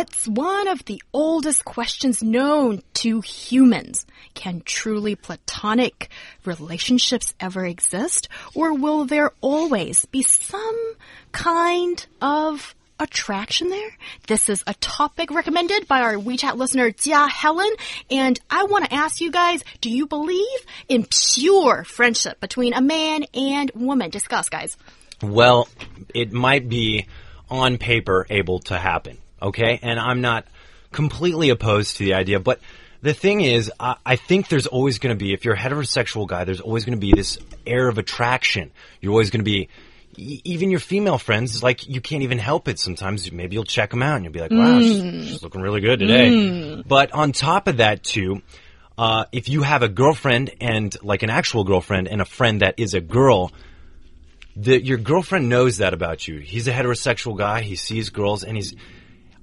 It's one of the oldest questions known to humans. Can truly platonic relationships ever exist? Or will there always be some kind of attraction there? This is a topic recommended by our WeChat listener, Jia Helen. And I want to ask you guys, do you believe in pure friendship between a man and woman? Discuss, guys. Well, it might be on paper able to happen okay? And I'm not completely opposed to the idea, but the thing is, I, I think there's always going to be, if you're a heterosexual guy, there's always going to be this air of attraction. You're always going to be, even your female friends, like you can't even help it. Sometimes maybe you'll check them out and you'll be like, wow, mm. she's, she's, looking really good today. Mm. But on top of that, too, uh, if you have a girlfriend and like an actual girlfriend and a friend that is a girl, the, your girlfriend knows that about you. He's a heterosexual guy. He sees girls and he's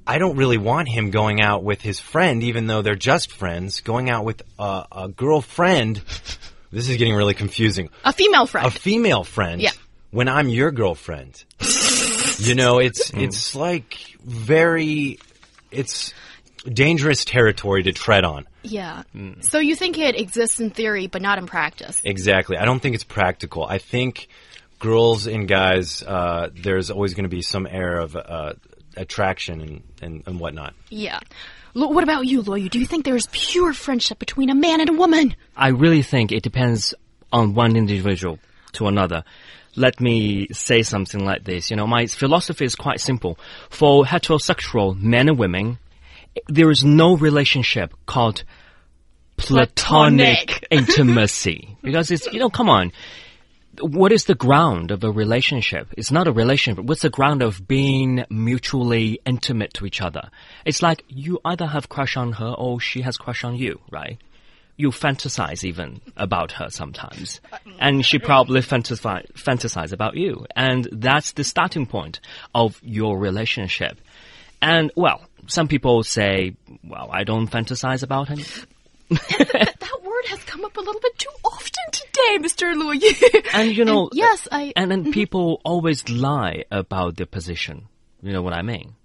I don't really want him going out with his friend, even though they're just friends, going out with a, a girlfriend. This is getting really confusing. A female friend. A female friend. Yeah. When I'm your girlfriend. you know, it's it's like very it's dangerous territory to tread on. Yeah. Mm. So you think it exists in theory, but not in practice? Exactly. I don't think it's practical. I think girls and guys, uh, there's always going to be some air of uh, attraction and, and, and whatnot. Yeah. what about you, Luoyu? Do you think there's pure friendship between a man and a woman? I really think it depends on one individual to another. Let me say something like this. You know, my philosophy is quite simple. For heterosexual men and women, there is no relationship called platonic, platonic. intimacy. Because it's, you know, come on what is the ground of a relationship? It's not a relationship. What's the ground of being mutually intimate to each other? It's like you either have crush on her or she has crush on you, right? You fantasize even about her sometimes. And she probably fantasize, fantasize about you. And that's the starting point of your relationship. And well, some people say, well, I don't fantasize about him. that word has come up a little bit too often today, Mr. Louis. and you know, and yes, I. And then mm-hmm. people always lie about their position. You know what I mean?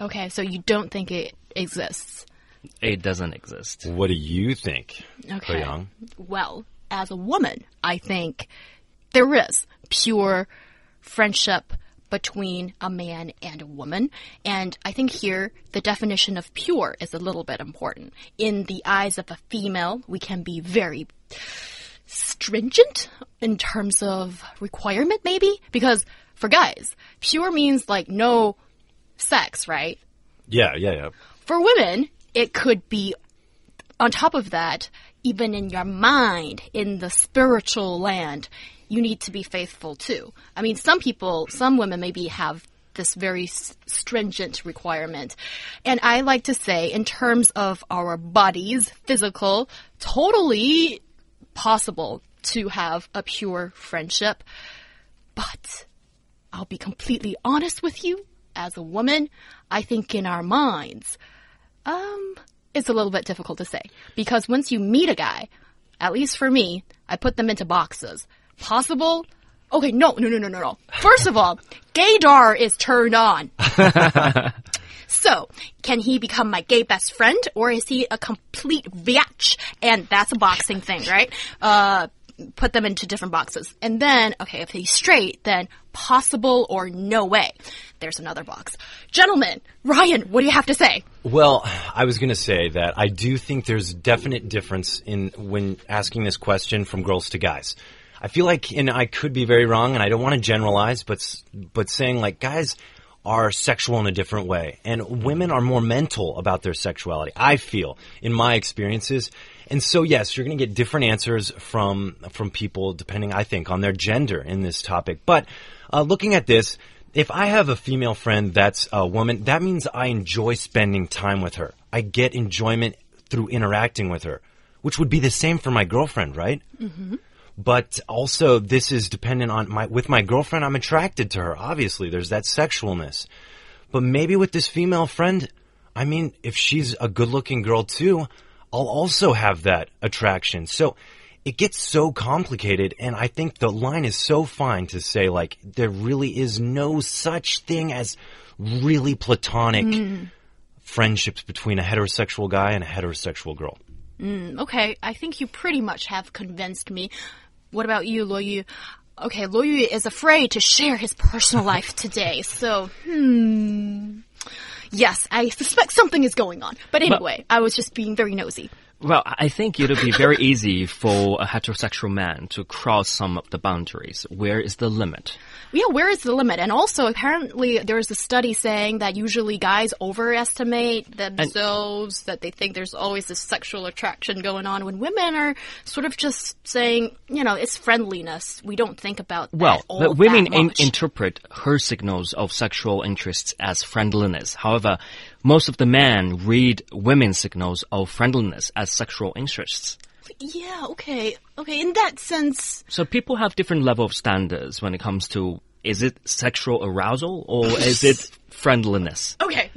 Okay, so you don't think it exists? It doesn't exist. What do you think, okay. Young? Well, as a woman, I think there is pure friendship between a man and a woman. And I think here the definition of pure is a little bit important. In the eyes of a female, we can be very stringent in terms of requirement, maybe? Because for guys, pure means like no sex, right? Yeah, yeah, yeah. For women, it could be on top of that, even in your mind, in the spiritual land, you need to be faithful too. I mean, some people, some women maybe have this very stringent requirement. And I like to say, in terms of our bodies, physical, totally possible to have a pure friendship. But I'll be completely honest with you. As a woman, I think in our minds, um, it's a little bit difficult to say. Because once you meet a guy, at least for me, I put them into boxes possible? Okay, no, no, no, no, no, no. First of all, gaydar is turned on. so, can he become my gay best friend, or is he a complete biatch? And that's a boxing thing, right? Uh, put them into different boxes. And then, okay, if he's straight, then possible or no way. There's another box. Gentlemen, Ryan, what do you have to say? Well, I was going to say that I do think there's definite difference in when asking this question from girls to guys. I feel like, and I could be very wrong, and I don't want to generalize, but but saying like guys are sexual in a different way, and women are more mental about their sexuality. I feel in my experiences, and so yes, you're going to get different answers from from people depending, I think, on their gender in this topic. But uh, looking at this, if I have a female friend that's a woman, that means I enjoy spending time with her. I get enjoyment through interacting with her. which would be the same for my girlfriend, right? Mm-hmm. But also, this is dependent on my, with my girlfriend, I'm attracted to her. Obviously, there's that sexualness. But maybe with this female friend, I mean, if she's a good looking girl too, I'll also have that attraction. So it gets so complicated and I think the line is so fine to say like there really is no such thing as really platonic hmm. friendships between a heterosexual guy and a heterosexual girl. Okay, I think you pretty much have convinced me. What about you, Luo Yu? Okay, Luo Yu is afraid to share his personal life today, so, hmm. Yes, I suspect something is going on. But anyway, I was just being very nosy. Well, I think it would be very easy for a heterosexual man to cross some of the boundaries. Where is the limit? Yeah, where is the limit? And also, apparently, there's a study saying that usually guys overestimate themselves, that they think there's always this sexual attraction going on, when women are sort of just saying, you know, it's friendliness. We don't think about that Well, all but women that in- interpret her signals of sexual interests as friendliness. However, most of the men read women's signals of friendliness as sexual interests. yeah, okay, okay. In that sense, So people have different level of standards when it comes to is it sexual arousal or is it friendliness? okay.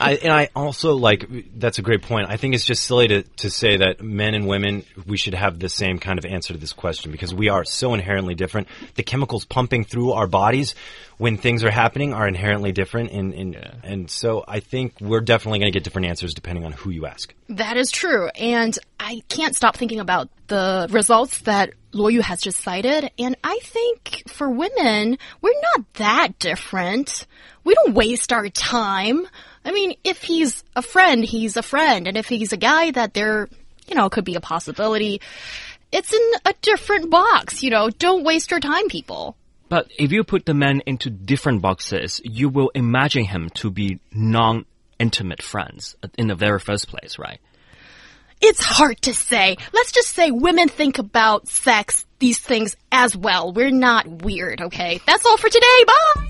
I, and I also like that's a great point. I think it's just silly to, to say that men and women we should have the same kind of answer to this question because we are so inherently different. The chemicals pumping through our bodies when things are happening are inherently different, and and, and so I think we're definitely going to get different answers depending on who you ask. That is true. And I can't stop thinking about the results that Luo Yu has just cited. And I think for women, we're not that different. We don't waste our time. I mean, if he's a friend, he's a friend. And if he's a guy that there, you know, could be a possibility, it's in a different box. You know, don't waste your time, people. But if you put the man into different boxes, you will imagine him to be non-intimate friends in the very first place, right? It's hard to say. Let's just say women think about sex, these things as well. We're not weird, okay? That's all for today. Bye!